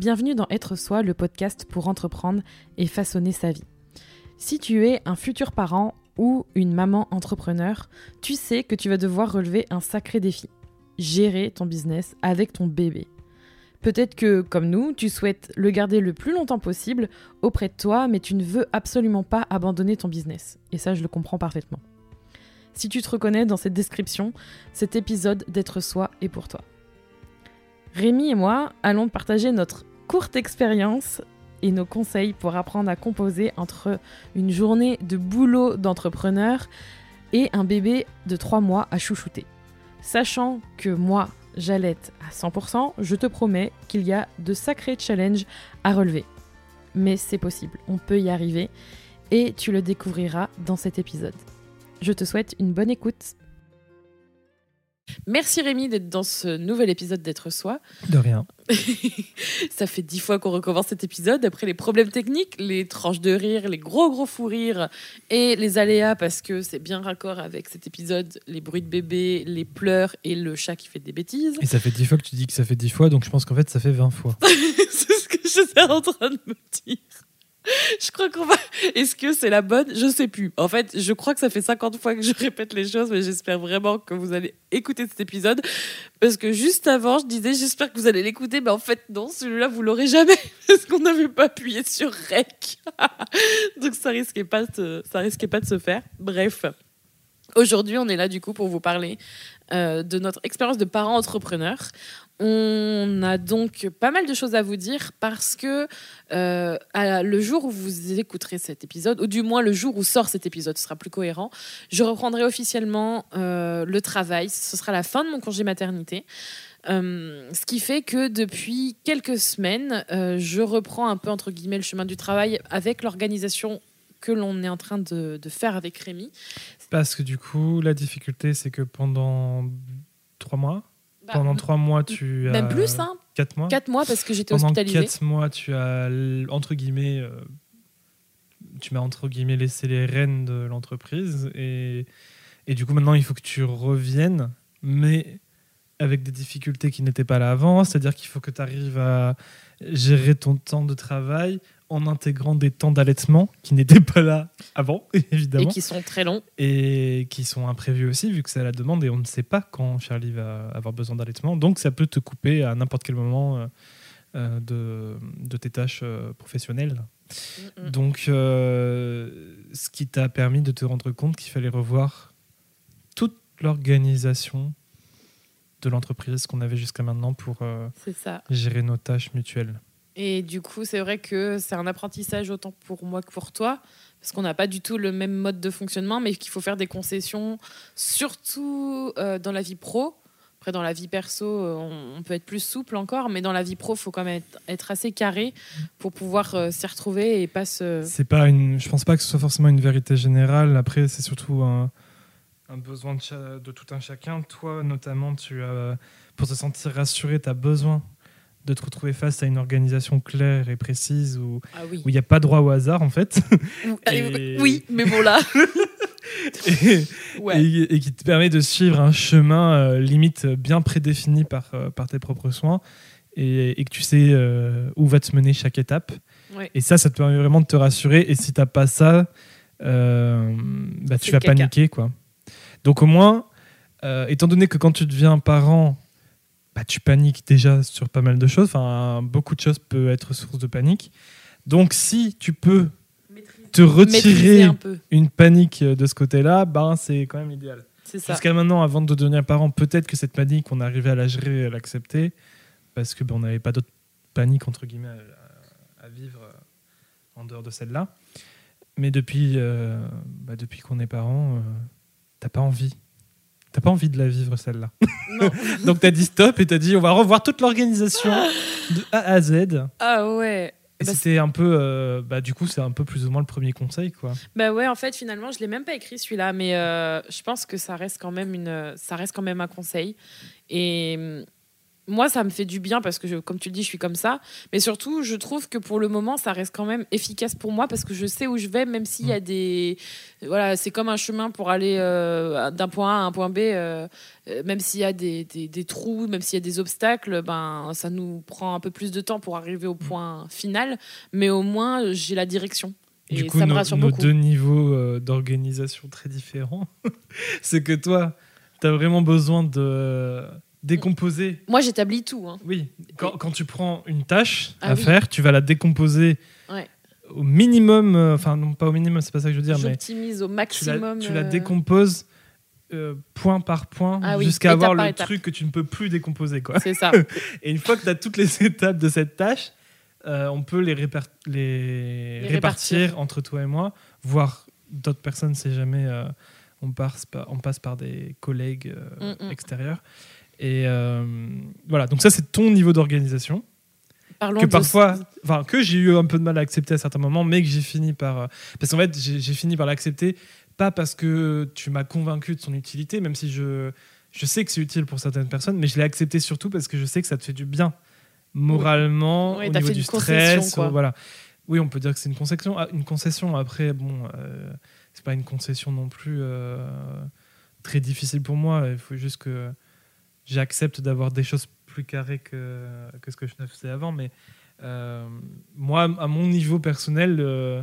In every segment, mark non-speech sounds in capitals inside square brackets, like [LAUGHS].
Bienvenue dans Être Soi, le podcast pour entreprendre et façonner sa vie. Si tu es un futur parent ou une maman entrepreneur, tu sais que tu vas devoir relever un sacré défi. Gérer ton business avec ton bébé. Peut-être que, comme nous, tu souhaites le garder le plus longtemps possible auprès de toi, mais tu ne veux absolument pas abandonner ton business. Et ça, je le comprends parfaitement. Si tu te reconnais dans cette description, cet épisode d'être soi est pour toi. Rémi et moi allons partager notre courte expérience et nos conseils pour apprendre à composer entre une journée de boulot d'entrepreneur et un bébé de 3 mois à chouchouter. Sachant que moi, j'allaite à 100%, je te promets qu'il y a de sacrés challenges à relever. Mais c'est possible, on peut y arriver et tu le découvriras dans cet épisode. Je te souhaite une bonne écoute. Merci Rémi d'être dans ce nouvel épisode d'être soi. De rien. [LAUGHS] Ça fait dix fois qu'on recommence cet épisode. Après les problèmes techniques, les tranches de rire, les gros gros fous rires et les aléas parce que c'est bien raccord avec cet épisode, les bruits de bébé, les pleurs et le chat qui fait des bêtises. Et ça fait dix fois que tu dis que ça fait dix fois, donc je pense qu'en fait ça fait 20 fois. [LAUGHS] c'est ce que je suis en train de me dire. [LAUGHS] Je crois qu'on va. Est-ce que c'est la bonne? Je sais plus. En fait, je crois que ça fait 50 fois que je répète les choses, mais j'espère vraiment que vous allez écouter cet épisode. Parce que juste avant, je disais j'espère que vous allez l'écouter, mais en fait, non, celui-là, vous l'aurez jamais. [LAUGHS] Parce qu'on n'avait pas appuyé sur REC. [LAUGHS] Donc ça risquait, pas de, ça risquait pas de se faire. Bref. Aujourd'hui, on est là du coup pour vous parler euh, de notre expérience de parents entrepreneurs. On a donc pas mal de choses à vous dire parce que euh, le jour où vous écouterez cet épisode, ou du moins le jour où sort cet épisode, ce sera plus cohérent, je reprendrai officiellement euh, le travail. Ce sera la fin de mon congé maternité. ce qui fait que depuis quelques semaines, je reprends un peu entre guillemets le chemin du travail avec l'organisation que l'on est en train de, faire avec Rémi. Parce que du coup, la difficulté, c'est que pendant trois mois, bah, pendant trois mois, tu as. Même plus, hein Quatre mois Quatre mois parce que j'étais hospitalisée. Pendant quatre mois, tu as, entre guillemets, euh, tu m'as entre guillemets laissé les rênes de l'entreprise. Et, et du coup, maintenant, il faut que tu reviennes, mais avec des difficultés qui n'étaient pas là avant. C'est-à-dire qu'il faut que tu arrives à gérer ton temps de travail en intégrant des temps d'allaitement qui n'étaient pas là avant, [LAUGHS] évidemment. Et qui sont très longs. Et qui sont imprévus aussi, vu que c'est à la demande et on ne sait pas quand Charlie va avoir besoin d'allaitement. Donc ça peut te couper à n'importe quel moment euh, euh, de, de, tes tâches euh, professionnelles. Donc ce qui t'a permis de te rendre compte qu'il fallait revoir toute l'organisation de l'entreprise qu'on avait jusqu'à maintenant pour gérer nos tâches mutuelles. Et du coup, c'est vrai que c'est un apprentissage autant pour moi que pour toi, parce qu'on n'a pas du tout le même mode de fonctionnement, mais qu'il faut faire des concessions, surtout euh, dans la vie pro. Après, dans la vie perso, euh, on, peut être plus souple encore, mais dans la vie pro, il faut quand même être, assez carré pour pouvoir euh, s'y retrouver et pas se. C'est pas une. Je pense pas que ce soit forcément une vérité générale. Après, c'est surtout un, besoin de, de, tout un chacun. Toi, notamment, tu as, pour te sentir rassuré, tu as besoin de te retrouver face à une organisation claire et précise où ah il n'y a pas droit au hasard en fait. Oui, mais bon là. [LAUGHS] et, qui te permet de suivre un chemin euh, limite bien prédéfini par, euh, par tes propres soins et, que tu sais euh, où va te mener chaque étape. Et ça, ça te permet vraiment de te rassurer. Et si tu n'as pas ça, bah, tu vas paniquer. Quoi. Donc au moins, étant donné que quand tu deviens parent, bah, tu paniques déjà sur pas mal de choses. Enfin, beaucoup de choses peuvent être source de panique. Donc, si tu peux te retirer une panique de ce côté-là, ben, c'est quand même idéal. Jusqu'à maintenant, avant de devenir parent, peut-être que cette panique, on arrivait à la gérer, à l'accepter, parce que ben, on n'avait pas d'autre panique entre guillemets à, vivre euh, en dehors de celle-là. Mais depuis, euh, bah, depuis qu'on est parent, euh, t'as pas envie. T'as pas envie de la vivre celle-là. [LAUGHS] Donc t'as dit stop et t'as dit on va revoir toute l'organisation de A à Z. Ah ouais. Et bah, c'était un peu, euh, bah, du coup, c'est un peu plus ou moins le premier conseil, quoi. Bah ouais, en fait, finalement, je l'ai même pas écrit celui-là, mais euh, je pense que ça reste quand même une, ça reste quand même un conseil. Et moi, ça me fait du bien parce que, comme tu le dis, je suis comme ça. Mais surtout, je trouve que pour le moment, ça reste quand même efficace pour moi parce que je sais où je vais, même s'il y a mm. des. Voilà, c'est comme un chemin pour aller euh, d'un point A à un point B. Euh, euh, même s'il y a des, des, trous, même s'il y a des obstacles, ben, ça nous prend un peu plus de temps pour arriver au mm. point final. Mais au moins, j'ai la direction. Du coup, ça me rassure nos, nos deux niveaux d'organisation très différents, [LAUGHS] c'est que toi, tu as vraiment besoin de décomposer. Moi, j'établis tout. Hein. Oui, quand, quand, tu prends une tâche ah à faire, tu vas la décomposer au minimum, euh, enfin non pas au minimum, c'est pas ça que je veux dire, mais au maximum. Tu la, euh, décomposes euh, point par point ah jusqu'à avoir le truc que tu ne peux plus décomposer. C'est ça. [LAUGHS] Et une fois que tu as toutes les [LAUGHS] étapes de cette tâche, on peut les, les, répartir, entre toi et moi, voire d'autres personnes si jamais on, passe par, on passe par des collègues mm, mm. extérieurs. Et euh, voilà, donc ça c'est ton niveau d'organisation. Que parfois, enfin que j'ai eu un peu de mal à accepter à certains moments, mais que j'ai fini par, euh, parce qu'en fait j'ai fini par l'accepter, pas parce que tu m'as convaincu de son utilité, même si je je sais que c'est utile pour certaines personnes, mais je l'ai accepté surtout parce que je sais que ça te fait du bien moralement, au niveau du stress, voilà. Oui, on peut dire que c'est une concession. Ah, une concession. Après, bon, euh, c'est pas une concession non plus très difficile pour moi. Il faut juste que j'accepte d'avoir des choses plus carrées que, que ce que je faisais avant. Mais euh, moi, à mon niveau personnel, euh,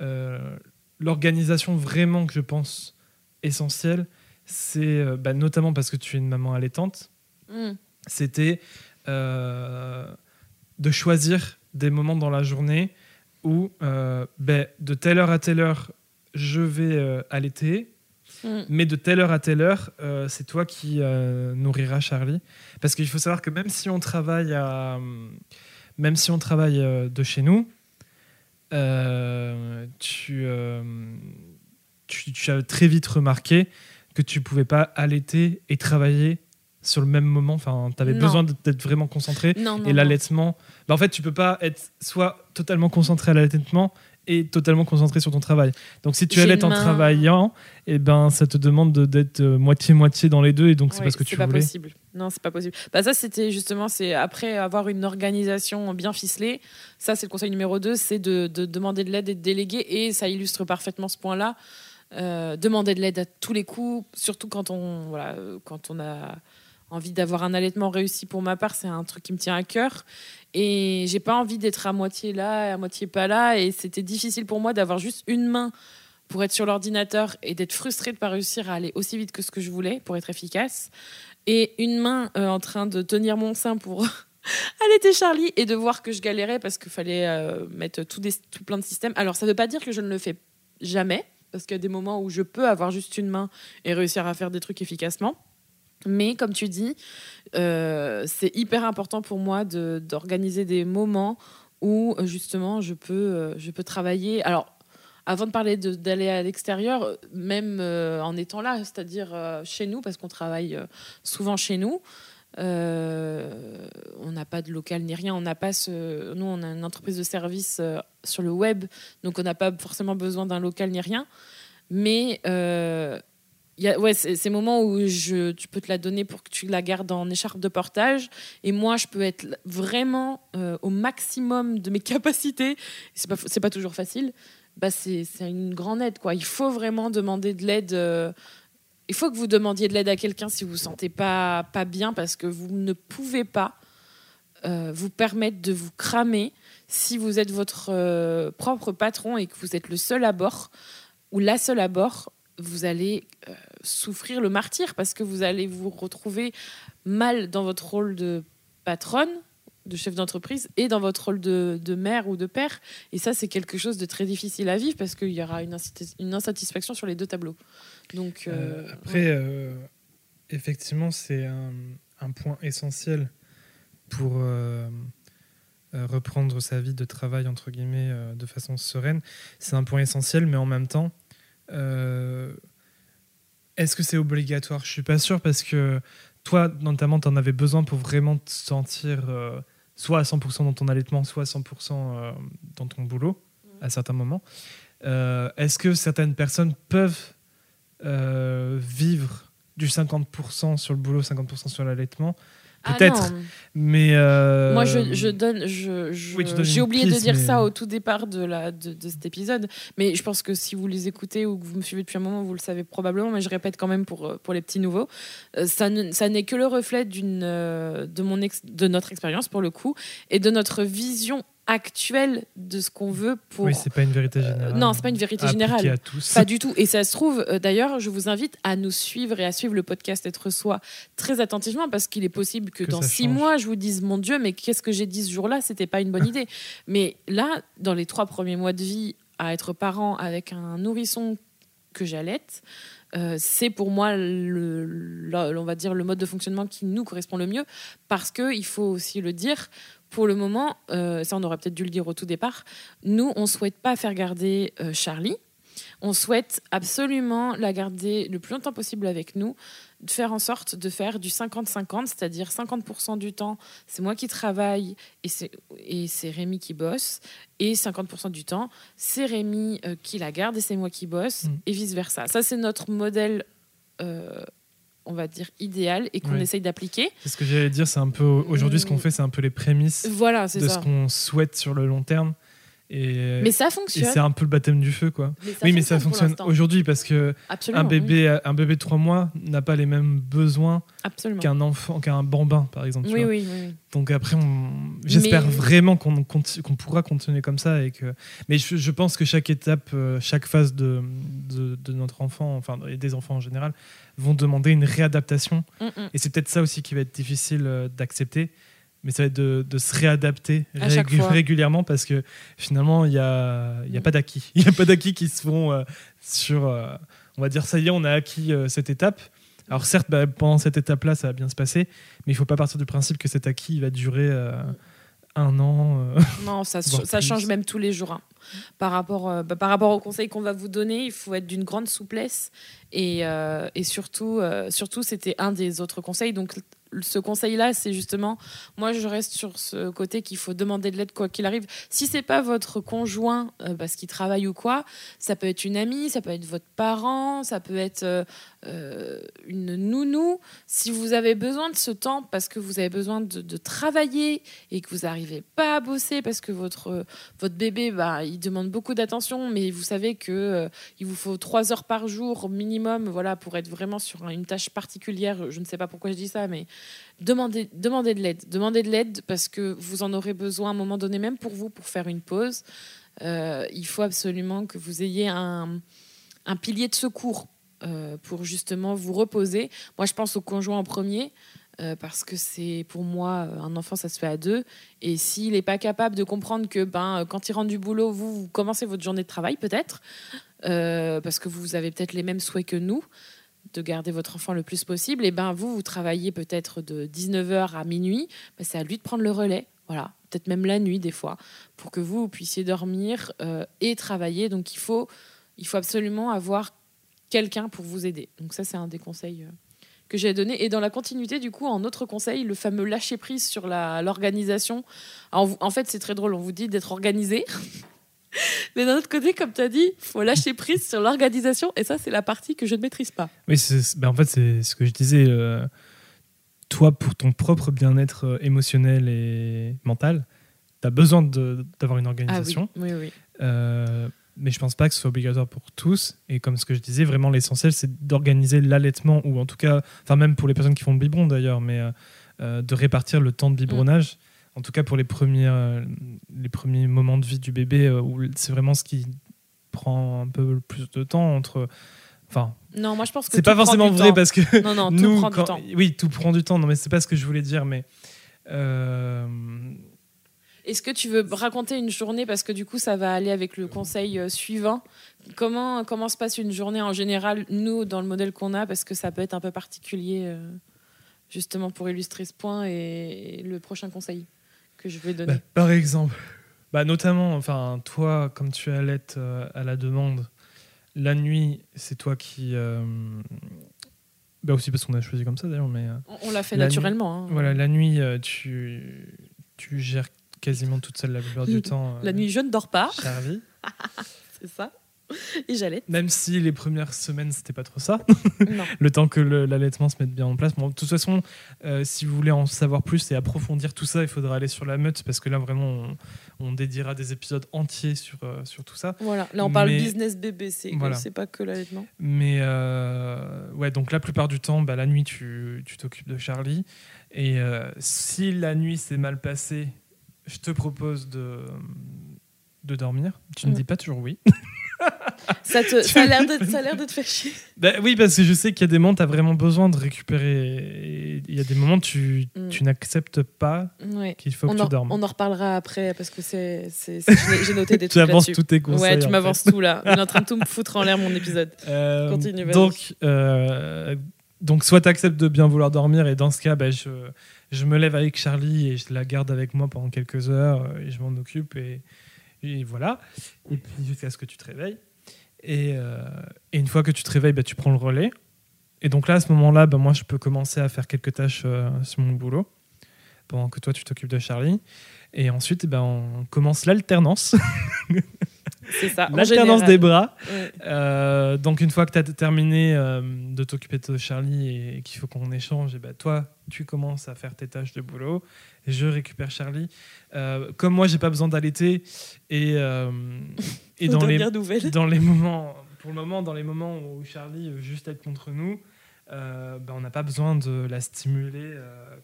euh, l'organisation vraiment que je pense essentielle, c'est bah, notamment parce que tu es une maman allaitante, mm. c'était de choisir des moments dans la journée où bah, de telle heure à telle heure, je vais allaiter Mm. Mais de telle heure à telle heure, euh, c'est toi qui euh, nourriras Charlie. Parce qu'il faut savoir que même si on travaille, à, même si on travaille euh, de chez nous, tu, tu, tu, as très vite remarqué que tu pouvais pas allaiter et travailler sur le même moment. Enfin, tu avais besoin d'être vraiment concentré. et l'allaitement, bah, en fait, tu peux pas être soit totalement concentré à l'allaitement et totalement concentré sur ton travail. Donc si tu allaites en travaillant, et eh ben ça te demande d'être euh, moitié moitié dans les deux et donc c'est parce que tu pas voulais. possible. Non, c'est pas possible. Bah ça c'était justement c'est après avoir une organisation bien ficelée, ça c'est le conseil numéro 2, c'est de, demander de l'aide et de déléguer et ça illustre parfaitement ce point-là. Euh, demander de l'aide à tous les coups, surtout quand on voilà, quand on a envie d'avoir un allaitement réussi pour ma part, c'est un truc qui me tient à cœur. Et j'ai pas envie d'être à moitié là, à moitié pas là. Et c'était difficile pour moi d'avoir juste une main pour être sur l'ordinateur et d'être frustrée de pas réussir à aller aussi vite que ce que je voulais pour être efficace. Et une main euh, en train de tenir mon sein pour [LAUGHS] allaiter Charlie et de voir que je galérais parce qu'il fallait euh, mettre tout, tout plein de systèmes. Alors ça veut pas dire que je ne le fais jamais parce qu'il y a des moments où je peux avoir juste une main et réussir à faire des trucs efficacement. Mais comme tu dis, euh, c'est hyper important pour moi d'organiser des moments où justement je peux, euh, je peux travailler. Alors, avant de parler d'aller à l'extérieur, même euh, en étant là, c'est-à-dire chez nous, parce qu'on travaille souvent chez nous, on n'a pas de local ni rien. On n'a pas ce... Nous, on a une entreprise de service sur le web, donc on n'a pas forcément besoin d'un local ni rien. Mais y a, ces moments où je, tu peux te la donner pour que tu la gardes en écharpe de portage. Et moi, je peux être vraiment euh, au maximum de mes [LAUGHS] capacités. C'est pas, pas toujours facile. Bah, c'est, une grande aide. Quoi. Il faut vraiment demander de l'aide. Euh, il faut que vous demandiez de l'aide à quelqu'un si vous vous sentez pas, pas bien parce que vous ne pouvez pas euh, vous permettre de vous cramer si vous êtes votre propre patron et que vous êtes le seul à bord ou la seule à bord vous allez euh, souffrir le martyr parce que vous allez vous retrouver mal dans votre rôle de patronne, de chef d'entreprise et dans votre rôle de, mère ou de père. Et ça, c'est quelque chose de très difficile à vivre parce qu'il y aura une, une, insatisfaction sur les deux tableaux. Donc, euh, euh, après, effectivement, c'est un, un, point essentiel pour reprendre sa vie de travail, entre guillemets, de façon sereine. C'est un point essentiel, mais en même temps, est-ce que c'est obligatoire? Je suis pas sûr parce que toi, notamment, tu en avais besoin pour vraiment te sentir euh, soit à 100% dans ton allaitement, soit à 100% euh, dans ton boulot à certains moments. Est-ce que certaines personnes peuvent vivre du 50% sur le boulot, 50% sur l'allaitement? Ah peut-être. mais euh, moi, je, donne, je, j'ai oublié de dire ça au tout départ de la de, cet épisode, mais je pense que si vous les écoutez ou que vous me suivez depuis un moment, vous le savez probablement, mais je répète quand même pour pour les petits nouveaux, euh, ça ça n'est que le reflet d'une de mon de notre expérience pour le coup et de notre vision actuelle de ce qu'on veut pour. Oui, c'est pas une vérité euh, générale. non, c'est pas une vérité générale. À tous. Pas du tout. Et ça se trouve, euh, d'ailleurs, je vous invite à nous suivre et à suivre le podcast Être Soi très attentivement parce qu'il est possible que, dans six mois, je vous dise Mon Dieu, mais qu'est-ce que j'ai dit ce jour-là? C'était pas une bonne [LAUGHS] idée. Mais là, dans les trois premiers mois de vie, à être parent avec un nourrisson que j'allaite, euh, c'est pour moi le, on va dire le mode de fonctionnement qui nous correspond le mieux parce que il faut aussi le dire pour le moment, euh, ça on aurait peut-être dû le dire au tout départ, nous on souhaite pas faire garder euh, Charlie. On souhaite absolument la garder le plus longtemps possible avec nous, de faire en sorte de faire du 50-50, c'est-à-dire 50%, du temps, c'est moi qui travaille et c'est, Rémi qui bosse, et 50% du temps, c'est Rémi euh, qui la garde et c'est moi qui bosse, mm. et vice-versa. Ça, c'est notre modèle on va dire, idéal et qu'on essaye d'appliquer. C'est ce que j'allais dire, c'est un peu aujourd'hui ce qu'on mm. fait, c'est un peu les prémices voilà, de ce qu'on souhaite sur le long terme. Et, mais ça fonctionne. c'est un peu le baptême du feu, quoi. oui, mais ça fonctionne aujourd'hui parce que un bébé, un bébé de 3 mois n'a pas les mêmes besoins qu'un enfant, qu'un bambin, par exemple. Oui, oui, Donc après, j'espère vraiment qu'on pourra continuer comme ça et que. Mais je, pense que chaque étape, euh, chaque phase de, de, notre enfant, enfin des enfants en général, vont demander une réadaptation. Mm, mm. Et c'est peut-être ça aussi qui va être difficile euh, d'accepter mais ça va être de, se réadapter régulièrement parce que finalement, il n'y a, y a pas d'acquis. [LAUGHS] Il n'y a pas d'acquis qui se font euh, sur. Euh, on va dire, ça y est, on a acquis euh, cette étape. Alors, certes, bah, pendant cette étape-là, ça va bien se passer, mais il ne faut pas partir du principe que cet acquis va durer un an. non, ça, [LAUGHS] ça change même tous les jours. Hein. Par, rapport, bah, par rapport au conseil qu'on va vous donner, il faut être d'une grande souplesse. Et, et surtout, surtout c'était un des autres conseils. Donc, ce conseil-là, c'est justement, moi, je reste sur ce côté qu'il faut demander de l'aide quoi qu'il arrive. Si c'est pas votre conjoint euh, parce qu'il travaille ou quoi, ça peut être une amie, ça peut être votre parent, ça peut être euh, euh, une nounou. Si vous avez besoin de ce temps parce que vous avez besoin de, travailler et que vous n'arrivez pas à bosser parce que votre votre bébé, bah, il demande beaucoup d'attention, mais vous savez que il vous faut trois heures par jour minimum, voilà, pour être vraiment sur une tâche particulière. Je ne sais pas pourquoi je dis ça, mais demandez, demandez de l'aide. Demandez de l'aide parce que vous en aurez besoin à un moment donné, même pour vous, pour faire une pause. Euh, il faut absolument que vous ayez un, pilier de secours euh, pour justement vous reposer. Moi, je pense au conjoint en premier. Euh, parce que c'est pour moi un enfant ça se fait à deux et s'il n'est pas capable de comprendre que ben quand il rentre du boulot vous, vous commencez votre journée de travail peut-être parce que vous avez peut-être les mêmes souhaits que nous de garder votre enfant le plus possible, et ben vous, vous travaillez peut-être de 19h à minuit, ben c'est à lui de prendre le relais, voilà, peut-être même la nuit des fois, pour que vous, puissiez dormir euh, et travailler. Donc il faut, il faut absolument avoir quelqu'un pour vous aider. Donc ça, c'est un des conseils euh, que j'ai donné. Et dans la continuité, du coup, en autre conseil, le fameux lâcher prise sur l'organisation. En fait, c'est très drôle, on vous dit d'être organisé. [LAUGHS] [LAUGHS] Mais d'un autre côté, comme tu as dit, il faut lâcher prise sur l'organisation. Et ça, c'est la partie que je ne maîtrise pas. Oui, ben en fait, c'est ce que je disais. Euh, toi, pour ton propre bien-être euh, émotionnel et mental, tu as besoin d'avoir une organisation. Ah oui, oui, oui. Euh, mais je pense pas que ce soit obligatoire pour tous. Et comme ce que je disais, vraiment l'essentiel, c'est d'organiser l'allaitement, ou en tout cas, enfin même pour les personnes qui font le biberon d'ailleurs, mais de répartir le temps de biberonnage en tout cas pour les premiers, euh, les premiers moments de vie du bébé, euh, où c'est vraiment ce qui prend un peu plus de temps entre. Enfin, non, moi je pense que c'est pas forcément vrai parce que non, non, nous, tout prend du temps. oui, tout prend du temps. Non, mais c'est pas ce que je voulais dire, mais. Euh, Est-ce que tu veux raconter une journée parce que du coup ça va aller avec le conseil suivant Comment comment se passe une journée en général nous dans le modèle qu'on a parce que ça peut être un peu particulier justement pour illustrer ce point et le prochain conseil? Je vais donner bah, Par exemple, bah, notamment, enfin, toi, comme tu allaites euh, à la demande, la nuit, c'est toi qui. Euh, bah aussi parce qu'on a choisi comme ça d'ailleurs, mais. Euh, on, l'a fait naturellement. Hein. Voilà, la nuit, tu, tu gères quasiment toute seule la plupart du [LAUGHS] temps. la nuit, je ne dors pas. Charlie. [LAUGHS] c'est ça. Et j'allais. Même si les premières semaines, c'était pas trop ça. [LAUGHS] le temps que l'allaitement se mette bien en place. Bon, de toute façon, euh, si vous voulez en savoir plus et approfondir tout ça, il faudra aller sur la meute parce que là, vraiment, on, dédiera des épisodes entiers sur, euh, sur tout ça. Voilà, là, on parle business bébé, c'est pas que l'allaitement. Mais euh, ouais, donc la plupart du temps, bah, la nuit, tu t'occupes de Charlie. Et si la nuit s'est mal passée, je te propose de de dormir Tu ne mm. dis pas toujours oui. [LAUGHS] ça, ça, a l'air de, de, te faire chier. Bah, oui, parce que je sais qu'il y a des moments, tu as vraiment besoin de récupérer. Il y a des moments, tu, mm. tu n'acceptes pas qu'il faut que tu dormes. On en reparlera après, parce que c'est, j'ai noté des [LAUGHS] trucs. tu avances tous tes conseils. Ouais, tu m'avances tout là. On est en train de tout me foutre en l'air, mon épisode. [LAUGHS] Euh, Continue, donc, euh, donc, soit tu acceptes de bien vouloir dormir, et dans ce cas, bah, je, je me lève avec Charlie et je la garde avec moi pendant quelques heures, euh, et je m'en occupe. Et et voilà. Et puis jusqu'à ce que tu te réveilles. Et, euh, et, une fois que tu te réveilles, bah, tu prends le relais. Et donc là, à ce moment-là, bah, moi, je peux commencer à faire quelques tâches euh, sur mon boulot pendant que toi, tu t'occupes de Charlie. Et ensuite, bah, on commence l'alternance. [LAUGHS] C'est ça. L'alternance des bras. Euh, donc, une fois que tu as terminé de t'occuper de Charlie et qu'il faut qu'on échange, et bah, toi, tu commences à faire tes tâches de boulot je récupère Charlie. Euh, comme moi, j'ai pas besoin d'allaiter et, euh, et [LAUGHS] dans, les, dans les moments, pour le moment, dans les moments où Charlie veut juste être contre nous, euh, ben, on n'a pas besoin de la stimuler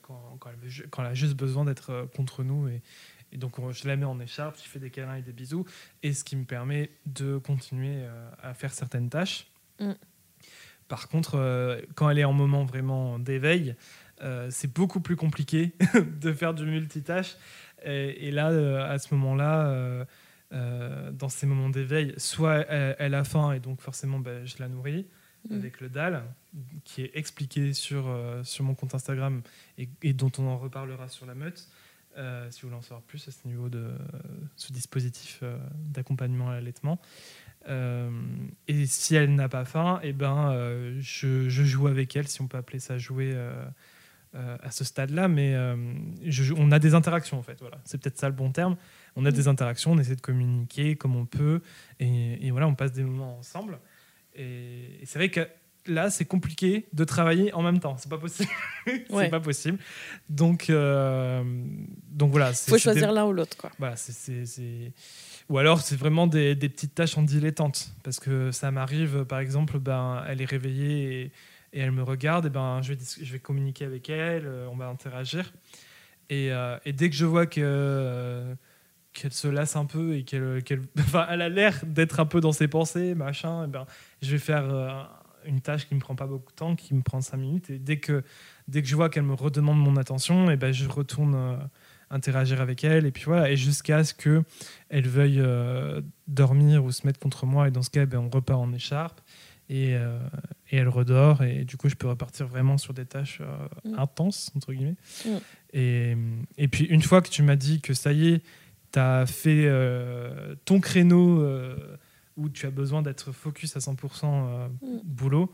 quand, quand, elle, a juste besoin d'être contre nous. Et, et donc, je la mets en écharpe, je fais des câlins et des bisous, et ce qui me permet de continuer à faire certaines tâches. Mm. Par contre, quand elle est en moment vraiment d'éveil, euh, c'est beaucoup plus compliqué [LAUGHS] de faire du multitâche. Et, là, euh, à ce moment-là, euh, dans ces moments d'éveil, soit elle, a faim et donc forcément ben, je la nourris mm. avec le DAL, qui est expliqué sur, sur mon compte Instagram et, dont on en reparlera sur la meute. Si vous voulez en savoir plus à ce niveau de ce dispositif d'accompagnement à l'allaitement. et si elle n'a pas faim, et eh ben, je, je, joue avec elle, si on peut appeler ça jouer euh, à ce stade-là, mais euh, on a des interactions en fait. Voilà, c'est peut-être ça le bon terme. On a des interactions, on essaie de communiquer comme on peut, et, voilà, on passe des moments ensemble. Et, c'est vrai que là, c'est compliqué de travailler en même temps. C'est pas possible. [LAUGHS] c'est pas possible. Donc, euh, donc voilà. Faut choisir l'un ou l'autre, quoi. Voilà, c'est ou alors c'est vraiment des, des, petites tâches en dilettante parce que ça m'arrive par exemple ben elle est réveillée et et elle me regarde, et ben, je, vais, je vais communiquer avec elle, euh, on va interagir. Et, euh, et dès que je vois que, euh, qu'elle se lasse un peu et qu'elle, qu'elle [LAUGHS] enfin, elle a l'air d'être un peu dans ses pensées, machin, et ben, je vais faire une tâche qui me prend pas beaucoup de temps, qui me prend cinq minutes. Et dès que, dès que je vois qu'elle me redemande mon attention, et ben, je retourne interagir avec elle. Et puis voilà, et jusqu'à ce qu'elle veuille dormir ou se mettre contre moi. Et dans ce cas, ben, on repart en écharpe. Et, et elle redort et du coup je peux repartir vraiment sur des tâches euh, mm. intenses entre guillemets mm. et, et, puis une fois que tu m'as dit que ça y est tu as fait euh, ton créneau euh, où tu as besoin d'être focus à 100% mm. boulot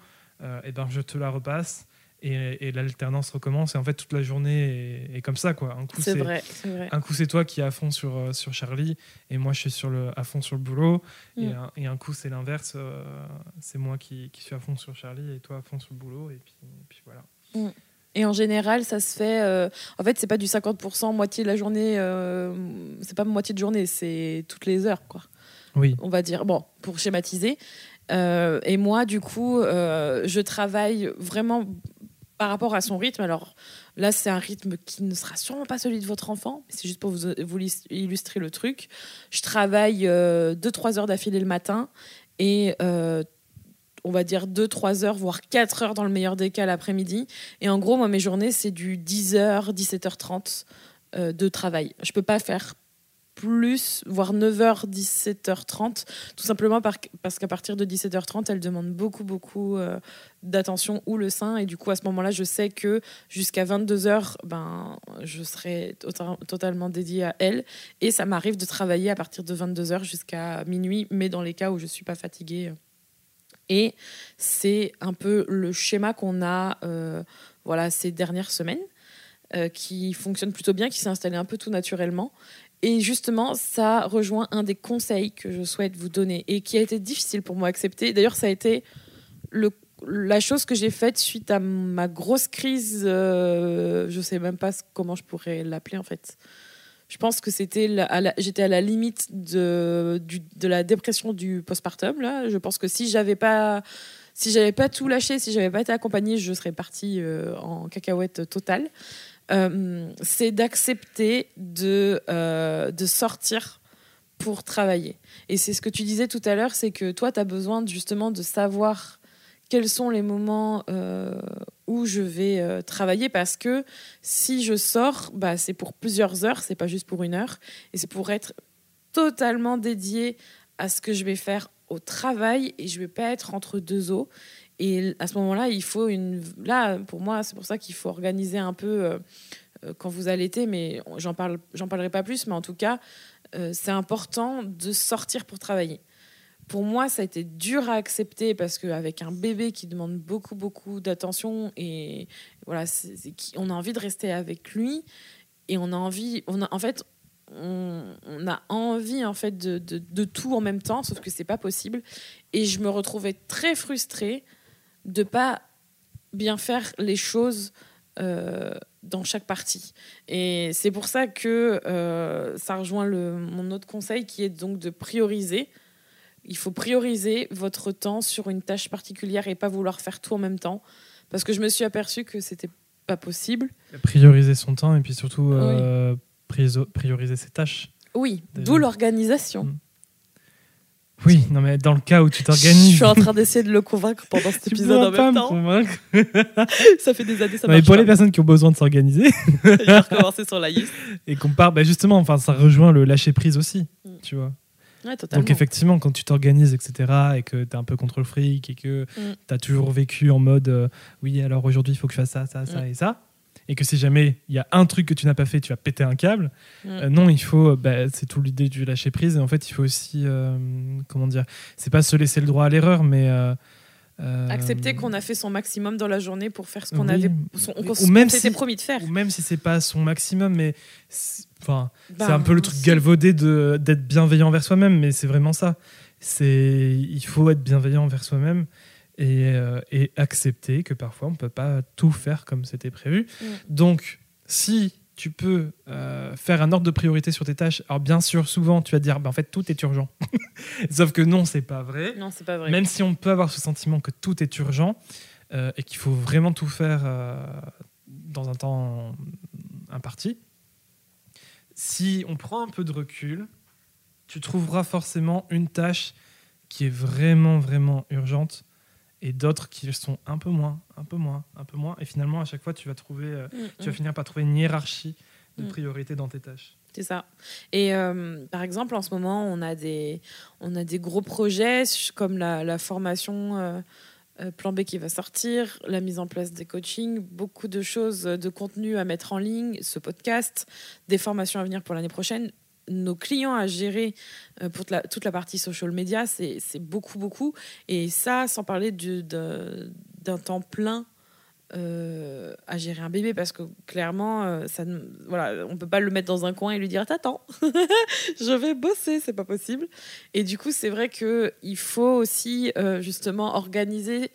et ben je te la repasse et, l'alternance recommence et en fait toute la journée est, comme ça quoi un coup c'est vrai, un coup c'est toi qui es à fond sur euh, sur Charlie et moi je suis sur le à fond sur le boulot et, mm. un, et, un, coup c'est l'inverse euh, c'est moi qui, qui, suis à fond sur Charlie et toi à fond sur le boulot et puis, puis voilà mm. Et en général, ça se fait. Euh, en fait, c'est pas du 50% moitié de la journée. c'est pas moitié de journée, c'est toutes les heures, quoi. On va dire. Bon, pour schématiser. et moi, du coup, je travaille vraiment par rapport à son rythme. Alors là, c'est un rythme qui ne sera sûrement pas celui de votre enfant, c'est juste pour vous, illustrer le truc. Je travaille 2-3 euh, heures d'affilée le matin et euh, on va dire 2-3 heures, voire 4 heures dans le meilleur des cas l'après-midi. Et en gros, moi, mes journées, c'est du 10h, 17h30 euh, de travail. Je peux pas faire plus, voire 9h, 17h30, tout simplement parce qu'à partir de 17h30, elle demande beaucoup, beaucoup euh, d'attention ou le sein. Et du coup, à ce moment-là, je sais que jusqu'à 22h, ben, je serai tota-, totalement dédiée à elle. Et ça m'arrive de travailler à partir de 22h jusqu'à minuit, mais dans les cas où je ne suis pas fatiguée. Et c'est un peu le schéma qu'on a euh, voilà, ces dernières semaines. Euh, qui fonctionne plutôt bien, qui s'est installé un peu tout naturellement. Et justement, ça rejoint un des conseils que je souhaite vous donner et qui a été difficile pour moi à accepter. D'ailleurs, ça a été la chose que j'ai faite suite à ma grosse crise. Euh, je sais même pas comment je pourrais l'appeler en fait. Je pense que c'était j'étais à la limite de, la dépression du postpartum. Là. Je pense que si j'avais pas si pas tout lâché, si j'avais pas été accompagnée, je serais partie euh, en cacahuète totale. Euh, c'est d'accepter de, euh, de sortir pour travailler. Et c'est ce que tu disais tout à l'heure, c'est que toi, tu as besoin justement de savoir quels sont les moments euh, où je vais travailler parce que si je sors, bah, c'est pour plusieurs heures, c'est pas juste pour une heure, et c'est pour être totalement dédié à ce que je vais faire au travail et je vais pas être entre deux eaux. Et à ce moment-là, il faut une. Là, pour moi, c'est pour ça qu'il faut organiser un peu euh, euh, quand vous allaitez, mais j'en parle, j'en parlerai pas plus. Mais en tout cas, euh, c'est important de sortir pour travailler. Pour moi, ça a été dur à accepter parce qu'avec un bébé qui demande beaucoup, beaucoup d'attention et voilà, on a envie de rester avec lui et on a envie, on a, en fait, on, a envie en fait de, de, de, tout en même temps, sauf que c'est pas possible. Et je me retrouvais très frustrée de pas bien faire les choses euh, dans chaque partie. Et c'est pour ça que euh, ça rejoint le, mon autre conseil qui est donc de prioriser. Il faut prioriser votre temps sur une tâche particulière et pas vouloir faire tout en même temps. Parce que je me suis aperçue que c'était pas possible. Prioriser son temps et puis surtout euh, prioriser ses tâches. Oui, d'où l'organisation. Mm. Oui, non mais dans le cas où tu t'organises. Je suis en train d'essayer de le convaincre pendant cet épisode en même temps. convaincre. [LAUGHS] ça fait des années, ça non, mais Pour les personnes qui ont besoin de s'organiser. [LAUGHS] Je vais recommencer sur la liste. Et qu'on part, bah justement, enfin, ça rejoint le lâcher prise aussi, mm. tu vois. Ouais. Donc effectivement, quand tu t'organises, etc., et que tu es un peu contre le fric, et que mm. tu as toujours vécu en mode, euh, oui, alors aujourd'hui, il faut que je fasse ça, ça, ça mm. et ça, et que si jamais il y a un truc que tu n'as pas fait, tu vas péter un câble. Mm. Euh, non, il faut, bah, c'est tout l'idée du lâcher prise. Et en fait, il faut aussi, euh, comment dire, c'est pas se laisser le droit à l'erreur, mais euh, accepter qu'on a fait son maximum dans la journée pour faire ce qu'on avait, ou même s'était promis de faire. Ou même si c'est pas son maximum, mais enfin, c'est un peu le truc galvaudé de d'être bienveillant envers soi-même, mais c'est vraiment ça. C'est, il faut être bienveillant envers soi-même. Euh, et, accepter que parfois on ne peut pas tout faire comme c'était prévu. Mm. Donc, si tu peux euh, faire un ordre de priorité sur tes tâches. Alors bien sûr, souvent tu vas dire, bah, en fait tout est urgent. [LAUGHS] Sauf que non, c'est pas vrai. Non, c'est pas vrai. Même si on peut avoir ce sentiment que tout est urgent euh, et qu'il faut vraiment tout faire dans un temps imparti. Si on prend un peu de recul, tu trouveras forcément une tâche qui est vraiment vraiment urgente et d'autres qui sont un peu moins, un peu moins, un peu moins. Et finalement, à chaque fois, tu vas trouver, euh, mm, tu vas mm. finir par trouver une hiérarchie de mm. priorité dans tes tâches. C'est ça. Et euh, par exemple, en ce moment, on a des, on a des gros projets comme la, la formation euh, Plan B qui va sortir, la mise en place des coachings, beaucoup de choses, de contenu à mettre en ligne, ce podcast, des formations à venir pour l'année prochaine nos clients à gérer euh, pour toute la, partie social media, c'est beaucoup, beaucoup. Et ça, sans parler d'un temps plein euh, à gérer un bébé, parce que clairement, euh, ça, voilà, on peut pas le mettre dans un coin et lui dire T'attends, [LAUGHS] je vais bosser, c'est pas possible. Et du coup, c'est vrai qu'il faut aussi justement organiser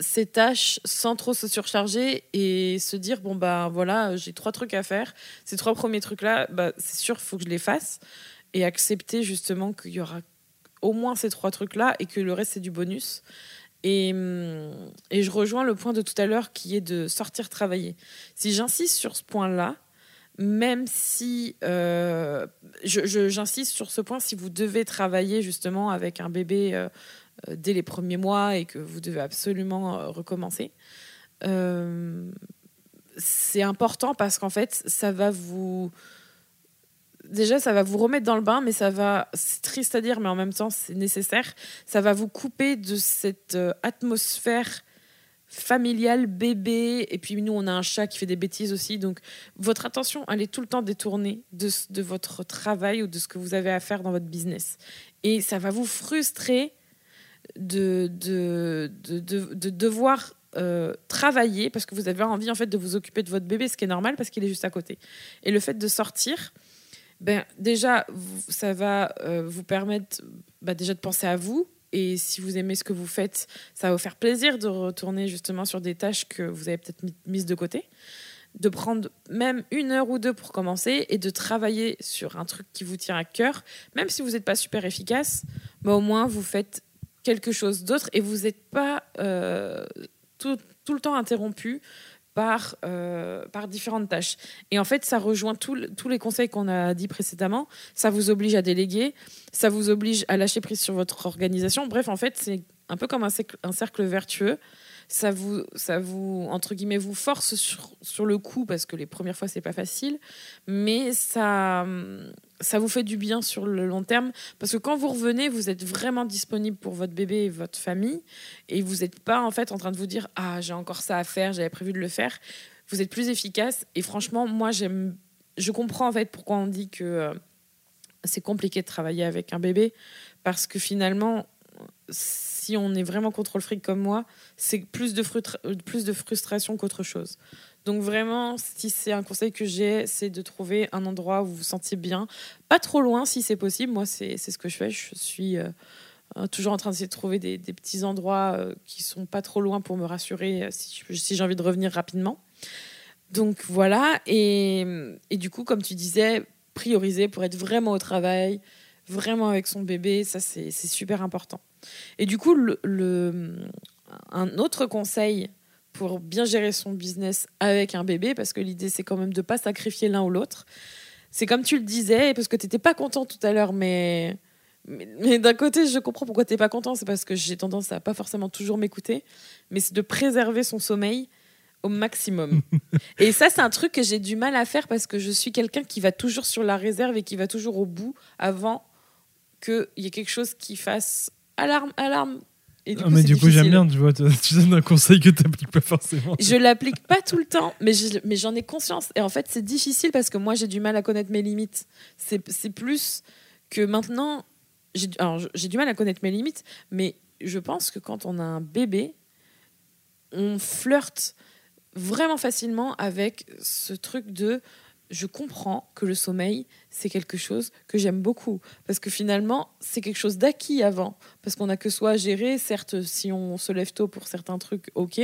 ces tâches sans trop se surcharger et se dire bon bah voilà j'ai trois trucs à faire. Ces trois premiers trucs là bah, c'est sûr faut que je les fasse et accepter justement qu'il y aura au moins ces trois trucs là et que le reste c'est du bonus. Et, hum, et je rejoins le point de tout à l'heure qui est de sortir travailler. Si j'insiste sur ce point là même si euh, j'insiste sur ce point si vous devez travailler justement avec un bébé euh, dès les premiers mois et que vous devez absolument euh, recommencer. Euh, c'est important parce qu'en fait, ça va vous. Déjà, ça va vous remettre dans le bain, mais ça va. C'est triste à dire, mais en même temps, c'est nécessaire. Ça va vous couper de cette atmosphère familiale, bébé. Et puis, nous, on a un chat qui fait des bêtises aussi. Donc, votre attention, elle est tout le temps détournée de, de votre travail ou de ce que vous avez à faire dans votre business. Et ça va vous frustrer de, de, de, de devoir euh, travailler parce que vous avez envie en fait de vous occuper de votre bébé, ce qui est normal parce qu'il est juste à côté. Et le fait de sortir, ben, déjà, ça va euh, vous permettre bah, déjà de penser à vous. Et si vous aimez ce que vous faites, ça va vous faire plaisir de retourner justement sur des tâches que vous avez peut-être mises de côté. De prendre même une heure ou deux pour commencer et de travailler sur un truc qui vous tient à cœur. Même si vous n'êtes pas super efficace, mais au moins vous faites quelque chose d'autre et vous n'êtes pas euh, tout, le temps interrompu par, euh, par différentes tâches. Et en fait, ça rejoint tous les conseils qu'on a dit précédemment. Ça vous oblige à déléguer, ça vous oblige à lâcher prise sur votre organisation. Bref, en fait, c'est un peu comme un cercle vertueux ça vous, ça vous, entre guillemets, vous force sur, le coup parce que les premières fois, c'est pas facile, mais ça, ça vous fait du bien sur le long terme parce que quand vous revenez, vous êtes vraiment disponible pour votre bébé et votre famille et vous n'êtes pas en fait en train de vous dire ah j'ai encore ça à faire, j'avais prévu de le faire. Vous êtes plus efficace et franchement, moi j'aime, je comprends en fait pourquoi on dit que euh, c'est compliqué de travailler avec un bébé parce que finalement si on est vraiment contre le fric comme moi, c'est plus de, plus de frustration qu'autre chose. Donc vraiment, si c'est un conseil que j'ai, c'est de trouver un endroit où vous vous sentiez bien. Pas trop loin si c'est possible. Moi, c'est ce que je fais. Je suis euh, toujours en train d'essayer de trouver des, petits endroits euh, qui sont pas trop loin pour me rassurer euh, si, si j'ai envie de revenir rapidement. Donc voilà. Et, et du coup, comme tu disais, prioriser pour être vraiment au travail, vraiment avec son bébé, ça c'est super important. Et du coup, le, un autre conseil pour bien gérer son business avec un bébé, parce que l'idée c'est quand même de ne pas sacrifier l'un ou l'autre, c'est comme tu le disais, parce que tu n'étais pas content tout à l'heure, mais, mais, d'un côté, je comprends pourquoi tu n'es pas content, c'est parce que j'ai tendance à pas forcément toujours m'écouter, mais c'est de préserver son sommeil au maximum. [LAUGHS] et ça, c'est un truc que j'ai du mal à faire parce que je suis quelqu'un qui va toujours sur la réserve et qui va toujours au bout avant qu'il y ait quelque chose qui fasse alarme, alarme. Et du ah, coup, mais du coup, j'aime bien, tu vois, tu donnes un conseil que tu n'appliques pas forcément. Je l'applique pas tout le temps, mais j'en ai conscience. Et en fait, c'est difficile parce que moi, j'ai du mal à connaître mes limites. C'est plus que maintenant, j'ai du mal à connaître mes limites, mais je pense que quand on a un bébé, on flirte vraiment facilement avec ce truc de je comprends que le sommeil, c'est quelque chose que j'aime beaucoup. Parce que finalement, c'est quelque chose d'acquis avant. Parce qu'on n'a que soi à gérer. Certes, si on se lève tôt pour certains trucs, ok.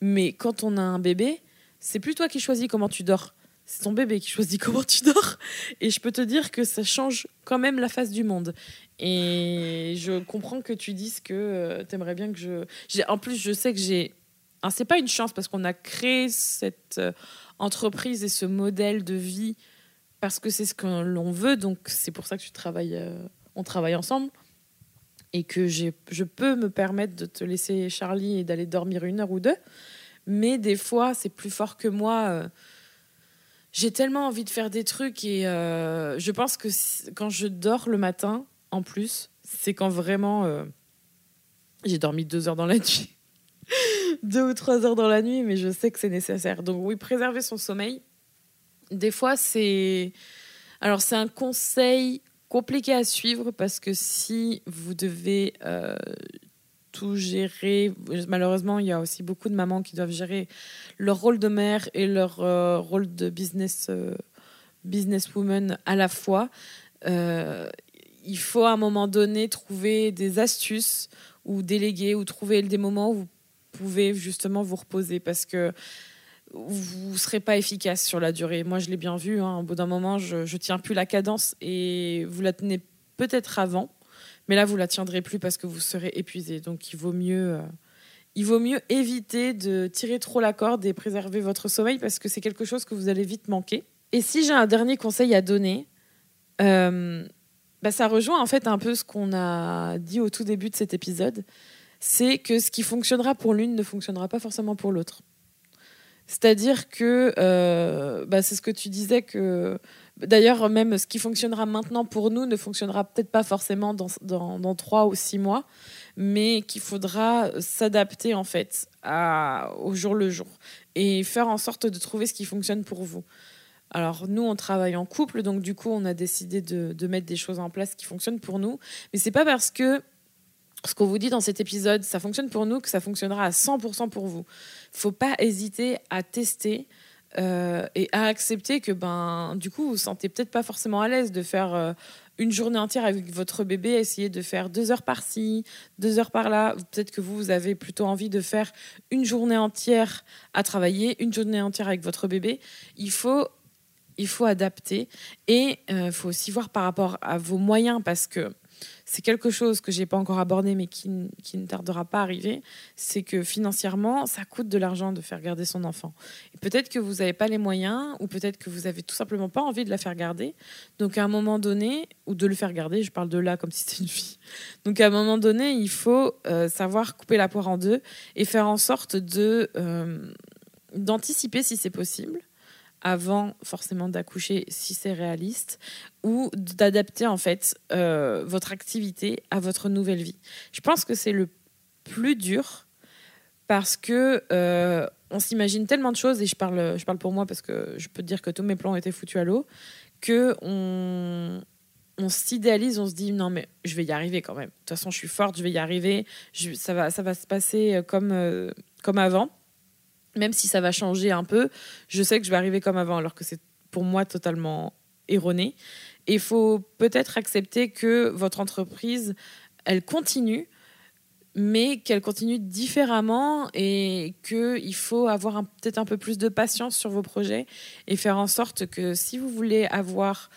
Mais quand on a un bébé, c'est plus toi qui choisis comment tu dors. C'est ton bébé qui choisit [LAUGHS] comment tu dors. Et je peux te dire que ça change quand même la face du monde. Et je comprends que tu dises que euh, tu aimerais bien que je. En plus, je sais que j'ai. C'est pas une chance parce qu'on a créé cette. Euh, entreprise et ce modèle de vie parce que c'est ce que l'on veut. Donc c'est pour ça que tu travailles, euh, on travaille ensemble et que je peux me permettre de te laisser Charlie et d'aller dormir une heure ou deux. Mais des fois, c'est plus fort que moi. Euh, j'ai tellement envie de faire des trucs et je pense que quand je dors le matin, en plus, c'est quand vraiment j'ai dormi deux heures dans la [LAUGHS] nuit. [LAUGHS] deux ou trois heures dans la nuit, mais je sais que c'est nécessaire. Donc oui, préserver son sommeil. Des fois, c'est... Alors c'est un conseil compliqué à suivre parce que si vous devez euh, tout gérer, malheureusement, il y a aussi beaucoup de mamans qui doivent gérer leur rôle de mère et leur euh, rôle de business, euh, businesswoman à la fois. il faut à un moment donné trouver des astuces ou déléguer ou trouver des moments où vous pouvez justement vous reposer parce que vous ne serez pas efficace sur la durée. Moi, je l'ai bien vu. Hein. Au bout d'un moment, je ne tiens plus la cadence et vous la tenez peut-être avant, mais là, vous la tiendrez plus parce que vous serez épuisé. Donc, il vaut mieux, euh, il vaut mieux éviter de tirer trop la corde et préserver votre sommeil parce que c'est quelque chose que vous allez vite manquer. Et si j'ai un dernier conseil à donner, euh, bah, ça rejoint en fait un peu ce qu'on a dit au tout début de cet épisode c'est que ce qui fonctionnera pour l'une ne fonctionnera pas forcément pour l'autre. C'est-à-dire que, euh, bah, c'est ce que tu disais que, d'ailleurs, même ce qui fonctionnera maintenant pour nous ne fonctionnera peut-être pas forcément dans, dans, trois ou six mois, mais qu'il faudra s'adapter en fait au jour le jour et faire en sorte de trouver ce qui fonctionne pour vous. Alors nous, on travaille en couple, donc du coup, on a décidé de, de mettre des choses en place qui fonctionnent pour nous, mais c'est pas parce que ce qu'on vous dit dans cet épisode, ça fonctionne pour nous, que ça fonctionnera à 100% pour vous. Faut pas hésiter à tester et à accepter que ben du coup vous sentez peut-être pas forcément à l'aise de faire une journée entière avec votre bébé, essayer de faire deux heures par-ci, deux heures par-là. Peut-être que vous, vous avez plutôt envie de faire une journée entière à travailler, une journée entière avec votre bébé. Il faut, il faut adapter et il euh, faut aussi voir par rapport à vos moyens parce que c'est quelque chose que j'ai pas encore abordé, mais qui, ne tardera pas à arriver, c'est que financièrement, ça coûte de l'argent de faire garder son enfant. Et peut-être que vous n'avez pas les moyens, ou peut-être que vous avez tout simplement pas envie de la faire garder. Donc à un moment donné, ou de le faire garder, je parle de là comme si c'était une fille. Donc à un moment donné, il faut euh, savoir couper la poire en deux et faire en sorte de euh, d'anticiper si c'est possible avant forcément d'accoucher si c'est réaliste ou d'adapter en fait euh, votre activité à votre nouvelle vie. Je pense que c'est le plus dur parce que euh, on s'imagine tellement de choses et je parle, je parle pour moi parce que je peux te dire que tous mes plans étaient foutus à l'eau que on, s'idéalise, on se dit non mais je vais y arriver quand même. De toute façon, je suis forte, je vais y arriver. ça va, ça va se passer comme euh, comme avant même si ça va changer un peu, je sais que je vais arriver comme avant, alors que c'est pour moi totalement erroné. Il faut peut-être accepter que votre entreprise, elle continue, mais qu'elle continue différemment et qu'il faut avoir peut-être un peu plus de patience sur vos projets et faire en sorte que si vous voulez avoir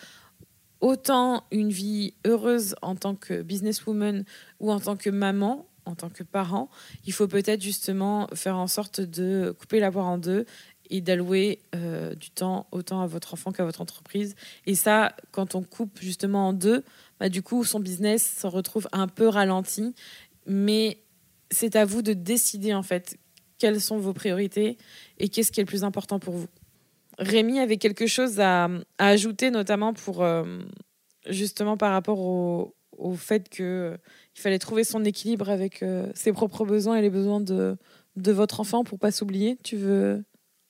autant une vie heureuse en tant que businesswoman ou en tant que maman, en tant que parent, il faut peut-être justement faire en sorte de couper la en deux et d'allouer euh, du temps autant à votre enfant qu'à votre entreprise. Et ça, quand on coupe justement en deux, bah, du coup, son business se retrouve un peu ralenti. Mais c'est à vous de décider en fait quelles sont vos priorités et qu'est-ce qui est le plus important pour vous. Rémi avait quelque chose à, ajouter, notamment pour euh, justement par rapport au, au fait que il fallait trouver son équilibre avec euh, ses propres besoins et les besoins de, de votre enfant pour pas s'oublier. Tu veux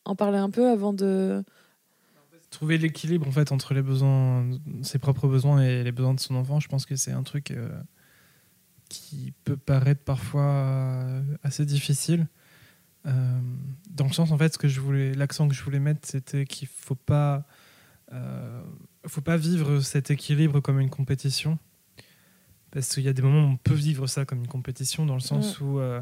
en parler un peu avant de trouver l'équilibre en fait entre les besoins, ses propres besoins et les besoins de son enfant. Je pense que c'est un truc euh, qui peut paraître parfois euh, assez difficile. dans le sens en fait, ce que je voulais, l'accent que je voulais mettre, c'était qu'il faut pas, faut pas vivre cet équilibre comme une compétition parce qu'il y a des moments où on peut vivre ça comme une compétition, dans le sens mm. où euh,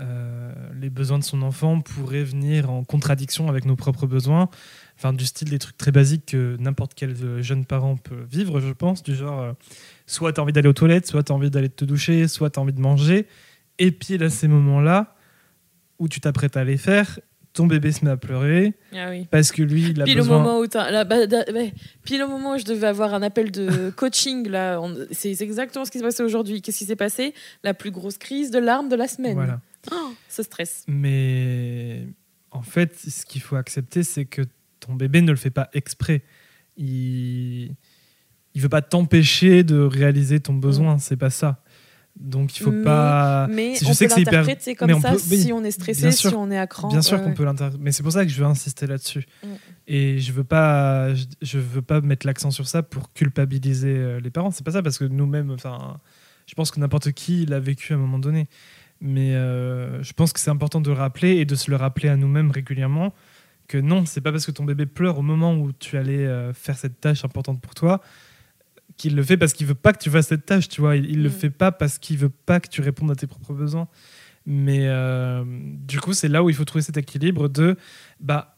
euh, les besoins de son enfant pourraient venir en contradiction avec nos propres besoins. Enfin, du style des trucs très basiques que n'importe quel jeune parent peut vivre, je pense, du genre euh, soit tu as envie d'aller aux toilettes, soit tu as envie d'aller te doucher, soit tu as envie de manger. Et puis, là, ces moments-là où tu t'apprêtes à les faire, ton bébé se met à pleurer ah parce que lui il a puis besoin... le moment où bah, bah, puis le moment où je devais avoir un appel de [LAUGHS] coaching là c'est exactement ce qui s'est passé aujourd'hui. Qu'est-ce qui s'est passé? La plus grosse crise de larmes de la semaine. Voilà. Oh, ce stress. Mais en fait ce qu'il faut accepter c'est que ton bébé ne le fait pas exprès. Il il veut pas t'empêcher de réaliser ton besoin mm. c'est pas ça donc il faut pas. Mais je on sais peut l'interpréter comme ça si on est stressé, si on est à cran. Bien sûr qu'on peut l'interpréter. Mais c'est pour ça que je veux insister là-dessus. Mm. Et je veux pas, je, veux pas mettre l'accent sur ça pour culpabiliser euh, les parents. C'est pas ça parce que nous-mêmes, enfin, je pense que n'importe qui l'a vécu à un moment donné. Mais euh, je pense que c'est important de le rappeler et de se le rappeler à nous-mêmes régulièrement que non, c'est pas parce que ton bébé pleure au moment où tu allais euh, faire cette tâche importante pour toi qu'il le fait parce qu'il veut pas que tu fasses cette tâche, tu vois. Il, ne le mm. fait pas parce qu'il veut pas que tu répondes à tes propres besoins. Mais euh, du coup, c'est là où il faut trouver cet équilibre de, bah,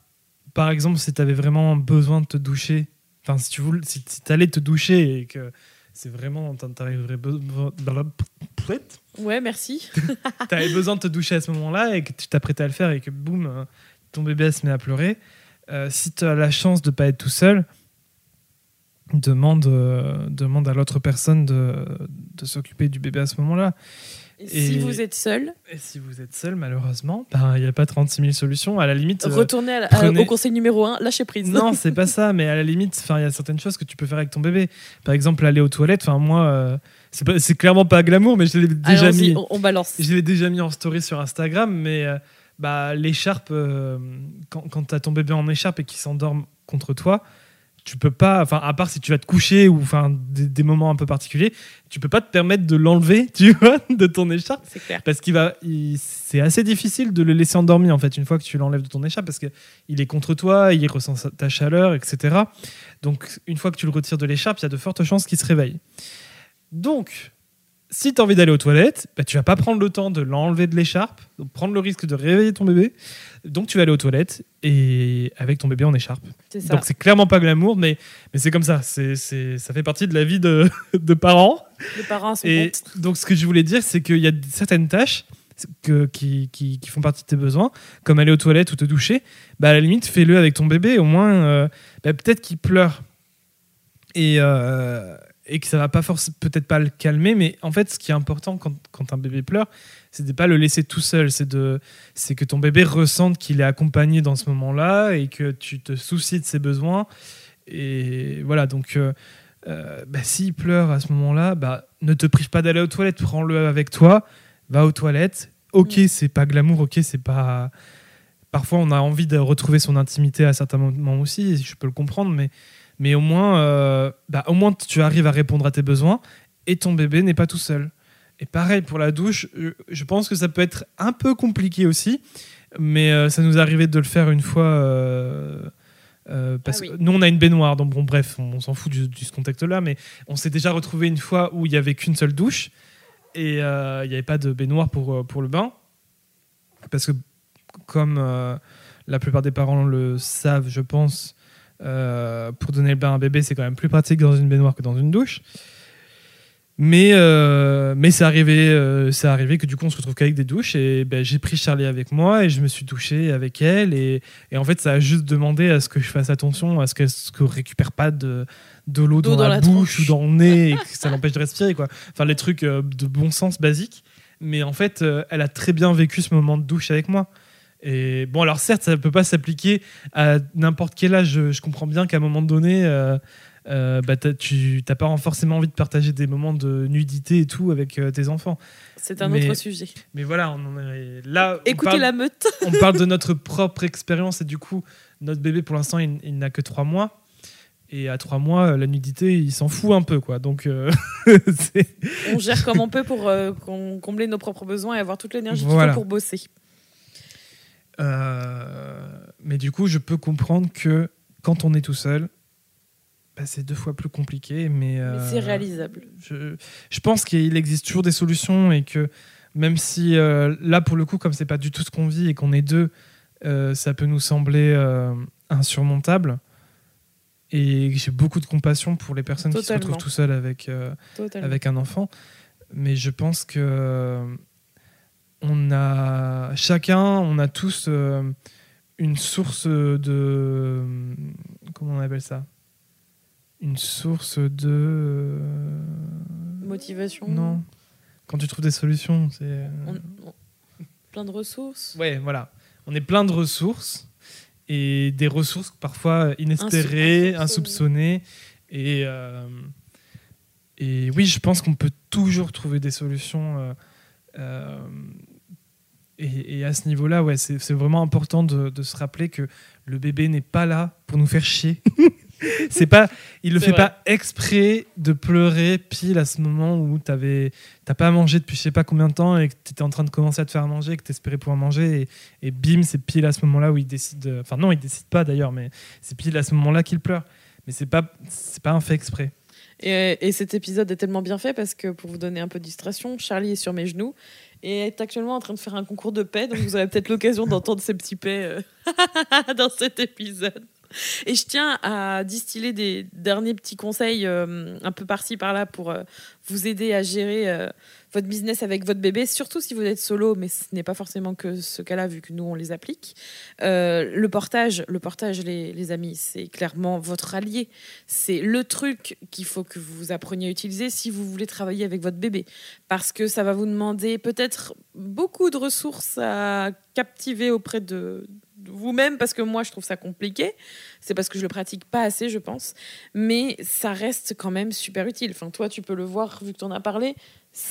par exemple, si tu avais vraiment besoin de te doucher, enfin, si tu voulais, si, tu allais te doucher et que c'est vraiment, t'arriverais besoin. Ouais, merci. [LAUGHS] tu avais besoin de te doucher à ce moment-là et que tu t'apprêtais à le faire et que boum, ton bébé se met à pleurer. Euh, si tu as la chance de pas être tout seul, demande, euh, demande à l'autre personne de, de s'occuper du bébé à ce moment-là. Et, si vous êtes seul Et si vous êtes seul, malheureusement, ben, il n'y a pas 36 000 solutions. À la limite. Euh, Retournez au conseil numéro 1, lâchez prise. Non, [LAUGHS] c'est pas ça, mais à la limite, il y a certaines choses que tu peux faire avec ton bébé. Par exemple, aller aux toilettes. Enfin, moi, euh, c'est clairement pas glamour, mais je l'ai déjà mis. On, balance. Je l'ai déjà mis en story sur Instagram, mais bah, l'écharpe, quand, quand tu as ton bébé en écharpe et qu'il s'endorme contre toi, tu peux pas, enfin, à part si tu vas te coucher ou enfin des, moments un peu particuliers, tu peux pas te permettre de l'enlever, [LAUGHS] tu vois, de ton écharpe. C'est clair. Parce qu'il va, c'est assez difficile de le laisser endormi en fait une fois que tu l'enlèves de ton écharpe parce que il est contre toi, il ressent ta chaleur, etc. Donc une fois que tu le retires de l'écharpe, il y a de fortes chances qu'il se réveille. Donc si tu as envie d'aller aux toilettes, bah, tu vas pas prendre le temps de l'enlever de l'écharpe, donc prendre le risque de réveiller ton bébé. Donc tu vas aller aux toilettes et avec ton bébé en écharpe. Donc c'est clairement pas glamour, mais, mais c'est comme ça. C'est, ça fait partie de la vie de, [LAUGHS] de parents. Les parents sont Et donc ce que je voulais dire, c'est qu'il y a certaines tâches que, qui, qui, font partie de tes besoins, comme aller aux toilettes ou te doucher. Bah, à la limite, fais-le avec ton bébé. Au moins, euh, bah, peut-être qu'il pleure. Et, euh, et que ça va pas forcément peut-être pas le calmer mais en fait ce qui est important quand, quand un bébé pleure c'est de pas le laisser tout seul. C'est de c'est que ton bébé ressente qu'il est accompagné dans ce moment-là et que tu te soucies de ses besoins. Et voilà donc euh, euh, bah, s'il pleure à ce moment-là bah, ne te prive pas d'aller aux toilettes. Prends-le avec toi va aux toilettes. Ok mm. c'est pas glamour ok c'est pas parfois on a envie de retrouver son intimité à certains moments aussi je peux le comprendre mais mais au moins, euh, bah, au moins tu arrives à répondre à tes besoins et ton bébé n'est pas tout seul. Et pareil pour la douche, je pense que ça peut être un peu compliqué aussi, mais euh, ça nous est arrivé de le faire une fois. Euh, parce ah que nous on a une baignoire, donc bon bref, on, s'en fout de ce contexte-là, mais on s'est déjà retrouvé une fois où il y avait qu'une seule douche et il n'y avait pas de baignoire pour, pour le bain, parce que comme la plupart des parents le savent, je pense, euh, pour donner le bain à un bébé, c'est quand même plus pratique dans une baignoire que dans une douche. Mais, euh, mais c'est arrivé, euh, arrivé que du coup on se retrouve qu'avec des douches et ben, j'ai pris Charlie avec moi et je me suis douché avec elle et, et, en fait ça a juste demandé à ce que je fasse attention à ce qu'elle ne récupère pas de, de l'eau dans, la, bouche ou dans le nez et [LAUGHS] que ça l'empêche de respirer quoi. Enfin les trucs de bon sens basiques. Mais en fait elle a très bien vécu ce moment de douche avec moi. Et bon, alors certes, ça ne peut pas s'appliquer à n'importe quel âge. Je, comprends bien qu'à un moment donné, euh, euh, bah, tu n'as pas forcément envie de partager des moments de nudité et tout avec euh, tes enfants. C'est un autre sujet. Mais voilà, on est là. Écoutez la meute. [LAUGHS] on parle de notre propre expérience et du coup, notre bébé pour l'instant, il, n'a que trois mois. Et à trois mois, la nudité, il s'en fout un peu, quoi. Donc, [LAUGHS] on gère comme on peut pour combler nos propres besoins et avoir toute l'énergie qu'il faut pour bosser. Euh, mais du coup, je peux comprendre que quand on est tout seul, bah, c'est deux fois plus compliqué. Mais, euh, c'est réalisable. Je, je pense qu'il existe toujours des solutions et que même si euh, là, pour le coup, comme c'est pas du tout ce qu'on vit et qu'on est deux, ça peut nous sembler insurmontable. Et j'ai beaucoup de compassion pour les personnes qui se retrouvent tout seules avec, avec un enfant. Mais je pense que on a chacun, on a tous euh, une source de comment on appelle ça? Une source de euh, motivation. Non. Quand tu trouves des solutions, c'est euh, plein de ressources. Ouais, voilà. On est plein de ressources et des ressources parfois inespérées, insoupçonnées et et oui, je pense qu'on peut toujours trouver des solutions. Et, à ce niveau-là, ouais, c'est vraiment important de, se rappeler que le bébé n'est pas là pour nous faire chier. [LAUGHS] c'est pas, il le fait pas exprès de pleurer pile à ce moment où tu t'as pas mangé depuis je sais pas combien de temps et que tu étais en train de commencer à te faire manger, que tu espérais pouvoir manger et, bim, c'est pile à ce moment-là où il décide. Enfin non, il décide pas d'ailleurs, mais c'est pile à ce moment-là qu'il pleure. Mais c'est pas, c'est pas un fait exprès. Et, et, cet épisode est tellement bien fait parce que pour vous donner un peu de distraction, Charlie est sur mes genoux et est actuellement en train de faire un concours de paix. Donc vous aurez peut-être l'occasion d'entendre ces petits paix euh, [LAUGHS] dans cet épisode. [LAUGHS] Et je tiens à distiller des derniers petits conseils euh, un peu par-ci par-là pour euh, vous aider à gérer votre business avec votre bébé, surtout si vous êtes solo, mais ce n'est pas forcément que ce cas-là, vu que nous, on les applique. Euh, le portage, le portage les, les amis, c'est clairement votre allié. C'est le truc qu'il faut que vous appreniez à utiliser si vous voulez travailler avec votre bébé. Parce que ça va vous demander peut-être beaucoup de ressources à captiver auprès de, vous-même parce que moi je trouve ça compliqué. C'est parce que je le pratique pas assez, je pense. Mais ça reste quand même super utile. Enfin, toi, tu peux le voir vu que tu en as parlé.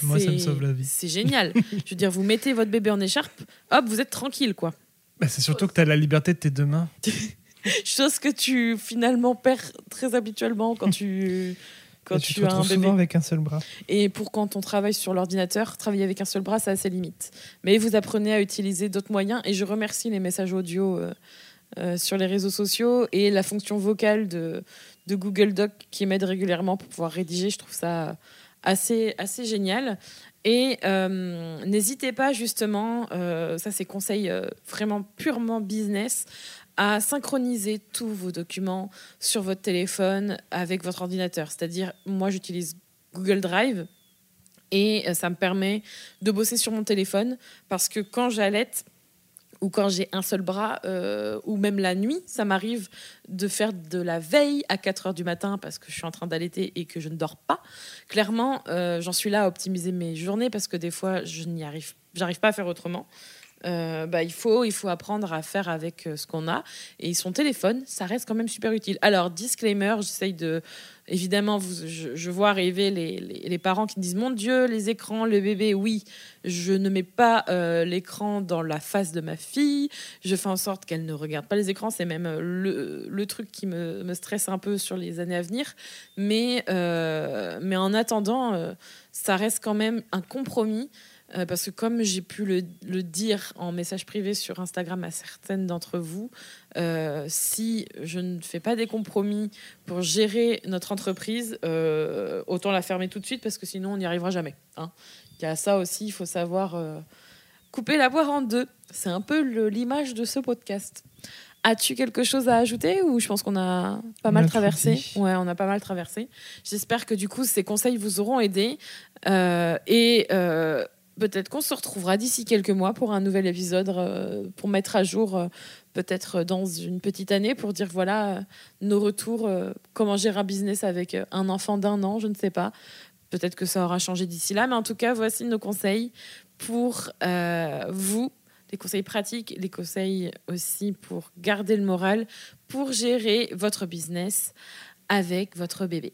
Moi, ça me sauve la vie. C'est génial. je veux dire, vous mettez votre bébé en écharpe, hop, vous êtes tranquille, quoi. Bah, c'est surtout que tu as la liberté de tes deux mains. [LAUGHS] Chose que tu finalement perds très habituellement quand tu quand tu, as un bébé. souvent avec un seul bras. Et pour quand on travaille sur l'ordinateur, travailler avec un seul bras, ça a ses limites. Mais vous apprenez à utiliser d'autres moyens. Et je remercie les messages audio euh, euh, sur les réseaux sociaux et la fonction vocale de, de Google Doc qui m'aide régulièrement pour pouvoir rédiger. Je trouve ça assez, assez génial. Et euh, n'hésitez pas justement, ça c'est conseil vraiment purement business, à synchroniser tous vos documents sur votre téléphone avec votre ordinateur. C'est-à-dire, moi, j'utilise Google Drive et euh, ça me permet de bosser sur mon téléphone parce que quand j'allaite ou quand j'ai un seul bras euh, ou même la nuit, ça m'arrive de faire de la veille à 4 heures du matin parce que je suis en train d'allaiter et que je ne dors pas. Clairement, euh, j'en suis là à optimiser mes journées parce que des fois, je n'y arrive, j'arrive pas à faire autrement. Euh, bah, il, faut, il faut apprendre à faire avec euh, ce qu'on a. Et son téléphone, ça reste quand même super utile. Alors, disclaimer, j'essaye de. Évidemment, je, vois arriver les, parents qui disent Mon Dieu, les écrans, le bébé, oui, je ne mets pas euh, l'écran dans la face de ma fille. Je fais en sorte qu'elle ne regarde pas les écrans. C'est même le, truc qui me, me, stresse un peu sur les années à venir. Mais, mais en attendant, ça reste quand même un compromis. Euh, parce que comme j'ai pu le, dire en message privé sur Instagram à certaines d'entre vous, euh, si je ne fais pas des compromis pour gérer notre entreprise, euh, autant la fermer tout de suite parce que sinon on n'y arrivera jamais. Hein. Il y a ça aussi, il faut savoir couper la boire en deux. C'est un peu l'image de ce podcast. As-tu quelque chose à ajouter ou je pense qu'on a pas mal traversé? Ouais, on a pas mal traversé. J'espère que du coup ces conseils vous auront aidé et peut-être qu'on se retrouvera d'ici quelques mois pour un nouvel épisode, euh, pour mettre à jour, euh, peut-être dans une petite année, pour dire voilà euh, nos retours, comment gérer un business avec un enfant d'un an, je ne sais pas. Peut-être que ça aura changé d'ici là, mais en tout cas, voici nos conseils pour vous, les conseils pratiques, les conseils aussi pour garder le moral, pour gérer votre business avec votre bébé.